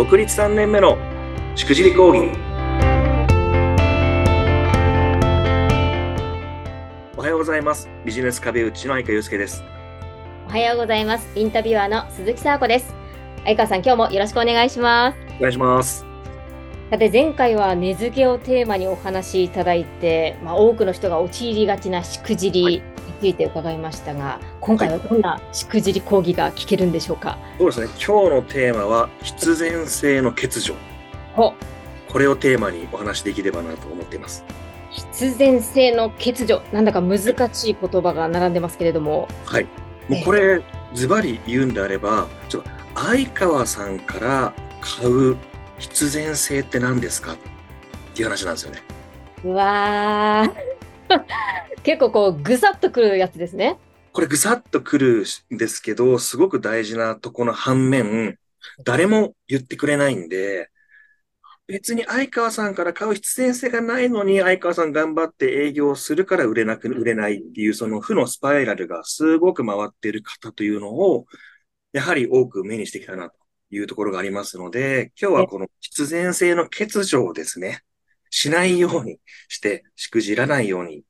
独立3年目のしくじり講義おはようございます。ビジネス壁打ちの相川祐介です。おはようございます。インタビュアーの鈴木沙子です。相川さん今日もよろしくお願いします。お願いしますさて前回は根付けをテーマにお話しいただいて、まあ、多くの人が陥りがちなしくじりついて伺いましたが、今回はどんなしくじり講義が聞けるんでしょうか？そうですね。今日のテーマは必然性の欠如。これをテーマにお話しできればなと思っています。必然性の欠如、なんだか難しい言葉が並んでますけれども。はい。もうこれ、ズバリ言うんであれば、ちょっと相川さんから買う必然性って何ですかっていう話なんですよね。うわー。結構こう、ぐさっとくるやつですね。これぐさっとくるんですけど、すごく大事なとこの反面、誰も言ってくれないんで、別に相川さんから買う必然性がないのに、相川さん頑張って営業するから売れなく、売れないっていう、その負のスパイラルがすごく回っている方というのを、やはり多く目にしてきたなというところがありますので、今日はこの必然性の欠如をですね、しないようにして、しくじらないように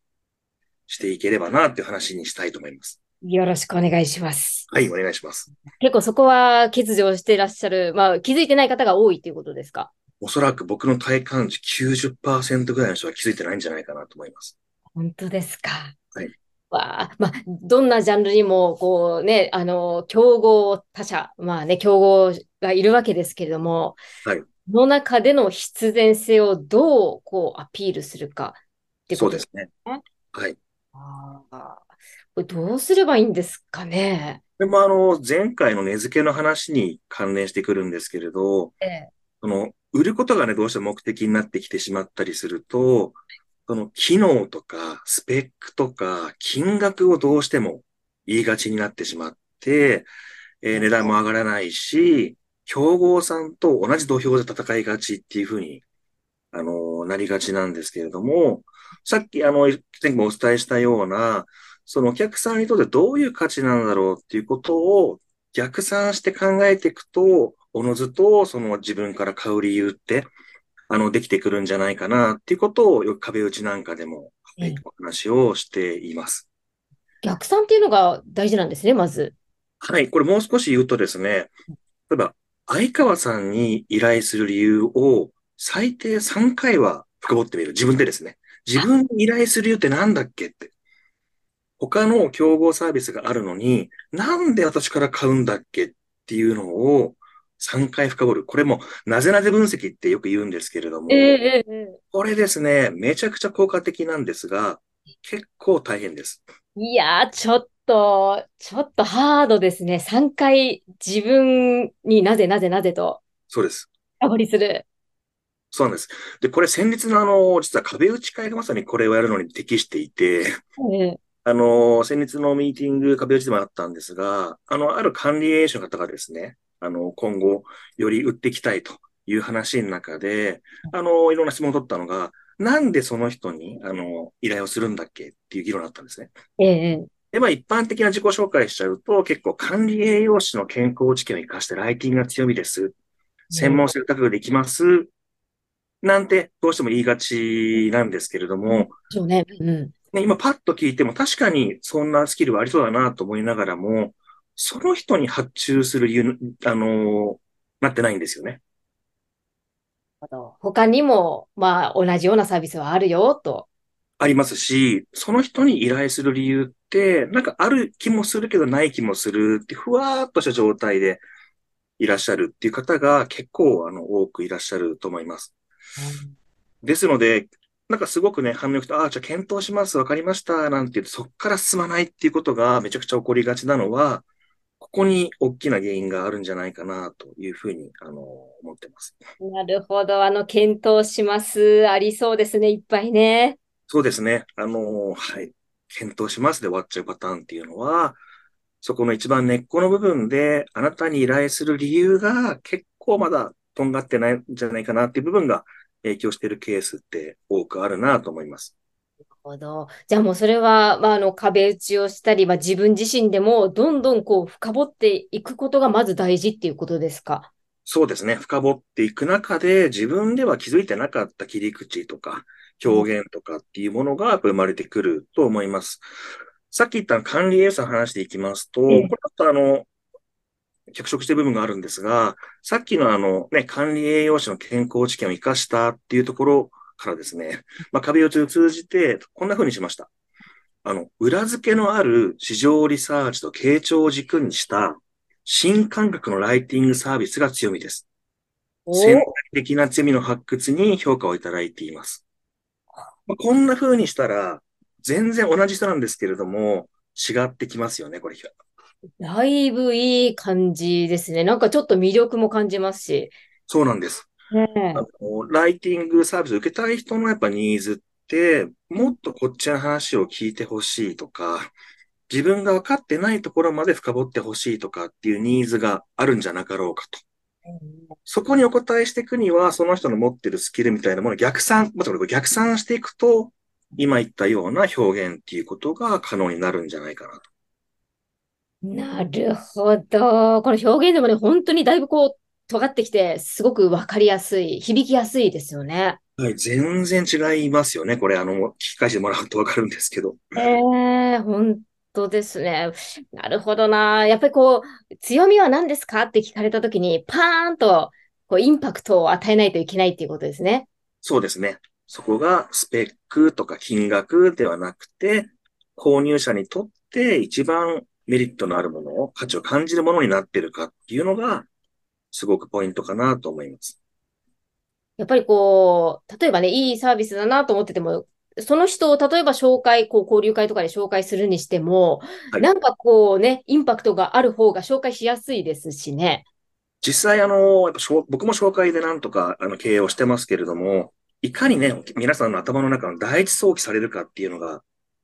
していければなっていう話にしたいと思います。よろしくお願いします。はい、お願いします。結構そこは欠如していらっしゃる、まあ気づいてない方が多いということですか？おそらく僕の体感値90%ぐらいの人は気づいてないんじゃないかなと思います。本当ですか？はい。わあ、まあ、どんなジャンルにも、こうね、あの、競合他社、まあね、競合がいるわけですけれども、はい。の中での必然性をどう、こう、アピールするかってことですね。そうですね。はい。ああ、これどうすればいいんですかね。でもあの、前回の値付けの話に関連してくるんですけれど、ええ、その、売ることがね、どうしても目的になってきてしまったりすると、その機能とか、スペックとか、金額をどうしても言いがちになってしまって、えー、値段も上がらないし、競合さんと同じ土俵で戦いがちっていうふうに、あのー、なりがちなんですけれども、さっき、あの、前回もお伝えしたような、そのお客さんにとってどういう価値なんだろうっていうことを逆算して考えていくと、おのずとその自分から買う理由って、あの、できてくるんじゃないかなっていうことをよく壁打ちなんかでも、はい、お話をしています。逆算っていうのが大事なんですね、まず。はい。これもう少し言うとですね、例えば、相川さんに依頼する理由を最低3回は深掘ってみる。自分でですね。自分に依頼する理由ってなんだっけって。他の競合サービスがあるのに、なんで私から買うんだっけっていうのを3回深掘る。これも、なぜなぜ分析ってよく言うんですけれども、えー、これですね、めちゃくちゃ効果的なんですが、結構大変です。いやー、ちょっと、ちょっとハードですね。3回自分になぜなぜなぜと。そうです。深掘りする。そうなんです。で、これ先日のあの、実は壁打ち会がまさにこれをやるのに適していて、あの、先日のミーティング壁打ちでもあったんですが、あの、ある管理栄養士の方がですね、あの、今後、より売っていきたいという話の中で、あの、いろんな質問を取ったのが、なんでその人に、あの、依頼をするんだっけっていう議論だったんですね。ええ。で、まあ一般的な自己紹介しちゃうと、結構管理栄養士の健康知見を生かしてライティングが強みです。専門性高くできます。なんてどうしても言いがちなんですけれども、そうね。うん。ね、今パッと聞いても確かにそんなスキルはありそうだなと思いながらも、その人に発注する理由、あのなってないんですよね。他にも、まあ、同じようなサービスはあるよ、と。ありますし、その人に依頼する理由って、なんかある気もするけどない気もするって、ふわーっとした状態でいらっしゃるっていう方が結構、あの、多くいらっしゃると思います。ですので、なんかすごくね、反応よくて、ああ、じゃあ検討します、わかりました、なんて言って、そこから進まないっていうことがめちゃくちゃ起こりがちなのは、ここに大きな原因があるんじゃないかなというふうに、あの、思ってます。なるほど。あの、検討します。ありそうですね、いっぱいね。そうですね。あの、はい。検討しますで終わっちゃうパターンっていうのは、そこの一番根っこの部分で、あなたに依頼する理由が結構まだとんがってないんじゃないかなっていう部分が影響しているケースって多くあるなと思います。なるほど。じゃあもうそれは、まあ、あの壁打ちをしたり、まあ、自分自身でもどんどんこう深掘っていくことがまず大事っていうことですか？そうですね。深掘っていく中で、自分では気づいてなかった切り口とか、表現とかっていうものが生まれてくると思います。さっき言った管理栄養素の話でいきますと、これだとあの、脚色してる部分があるんですが、さっきのあのね、管理栄養士の健康知見を活かしたっていうところからですね、まあ、壁打ちを通じて、こんな風にしました。あの、裏付けのある市場リサーチと傾聴を軸にした新感覚のライティングサービスが強みです。潜在的な強みの発掘に評価をいただいています。まあ、こんな風にしたら、全然同じ人なんですけれども、違ってきますよね、これ。だいぶいい感じですね。なんかちょっと魅力も感じますし。そうなんです。ね、あのライティングサービスを受けたい人のやっぱニーズって、もっとこっちの話を聞いてほしいとか、自分が分かってないところまで深掘ってほしいとかっていうニーズがあるんじゃなかろうかと。そこにお答えしていくには、その人の持ってるスキルみたいなものを逆算、もちろん逆算していくと、今言ったような表現っていうことが可能になるんじゃないかなと。なるほど。この表現でもね、本当にだいぶこう、尖ってきて、すごくわかりやすい、響きやすいですよね。はい、全然違いますよね。これ、あの、聞き返してもらうとわかるんですけど。ええー、本当ですね。なるほどな。やっぱりこう、強みは何ですかって聞かれたときに、パーンと、こう、インパクトを与えないといけないっていうことですね。そうですね。そこがスペックとか金額ではなくて、購入者にとって一番メリットのあるものを、価値を感じるものになってるかっていうのが、すごくポイントかなと思います。やっぱりこう、例えばね、いいサービスだなと思ってても、その人を例えば紹介、こう交流会とかで紹介するにしても、はい、なんかこうね、インパクトがある方が紹介しやすいですしね。実際あの、やっぱ僕も紹介でなんとかあの経営をしてますけれども、いかにね、皆さんの頭の中の第一早期されるかっていうのが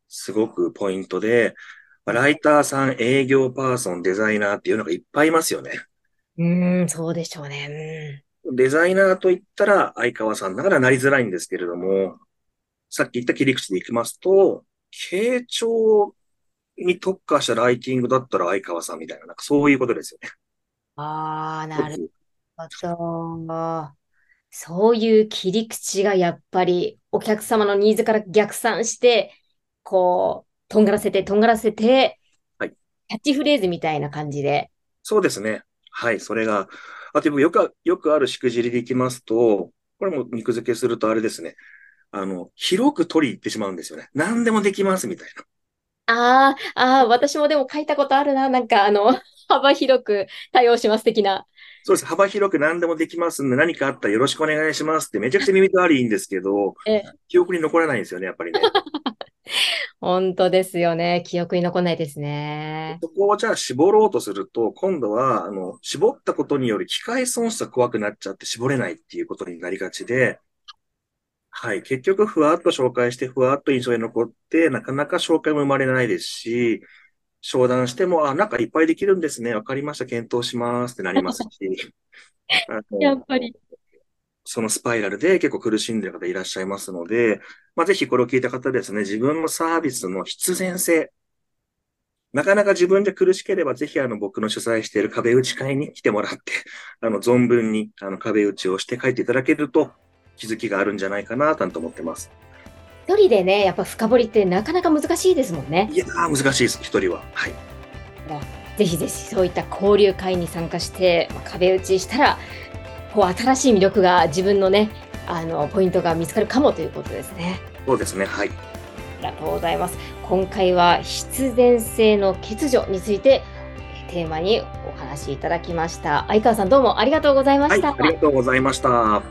すごくポイントで、ライターさん、営業パーソン、デザイナーっていうのがいっぱいいますよね。うん、そうでしょうね。デザイナーと言ったら相川さんだからなりづらいんですけれども、さっき言った切り口でいきますと、傾聴に特化したライティングだったら相川さんみたいな、なんかそういうことですよね。ああ、なるほど。そういう切り口がやっぱりお客様のニーズから逆算して、こう、とんがらせて、とんがらせて、はい。キャッチフレーズみたいな感じで。そうですね。はい。それが、あとよく、よくあるしくじりでいきますと、これも肉付けするとあれですね。あの、広く取り入ってしまうんですよね。何でもできますみたいな。ああ、ああ、私もでも書いたことあるな。なんか、あの、幅広く対応します的な。そうです。幅広く何でもできますんで、何かあったらよろしくお願いしますってめちゃくちゃ耳障りいいんですけど、え記憶に残らないんですよね、やっぱりね。本当ですよね。記憶に残らないですね。そこをじゃあ絞ろうとすると、今度は、あの、絞ったことによる機械損失が怖くなっちゃって絞れないっていうことになりがちで、はい。結局、ふわっと紹介して、ふわっと印象に残って、なかなか紹介も生まれないですし、商談しても、あ、なんかいっぱいできるんですね。わかりました。検討しますってなりますし。やっぱり。そのスパイラルで結構苦しんでる方いらっしゃいますので、まあ、ぜひこれを聞いた方ですね、自分のサービスの必然性、なかなか自分で苦しければ、ぜひあの僕の主催している壁打ち会に来てもらって、あの存分にあの壁打ちをして書いていただけると気づきがあるんじゃないかなと思ってます。一人でね、やっぱ深掘りってなかなか難しいですもんね。いや難しいです、一人は。はい。ぜひぜひそういった交流会に参加して、壁打ちしたら、こう新しい魅力が自分のね、あのポイントが見つかるかもということですね。そうですね。はい。ありがとうございます。今回は必然性の欠如についてテーマにお話しいただきました。相川さんどうもありがとうございました。はい、ありがとうございました。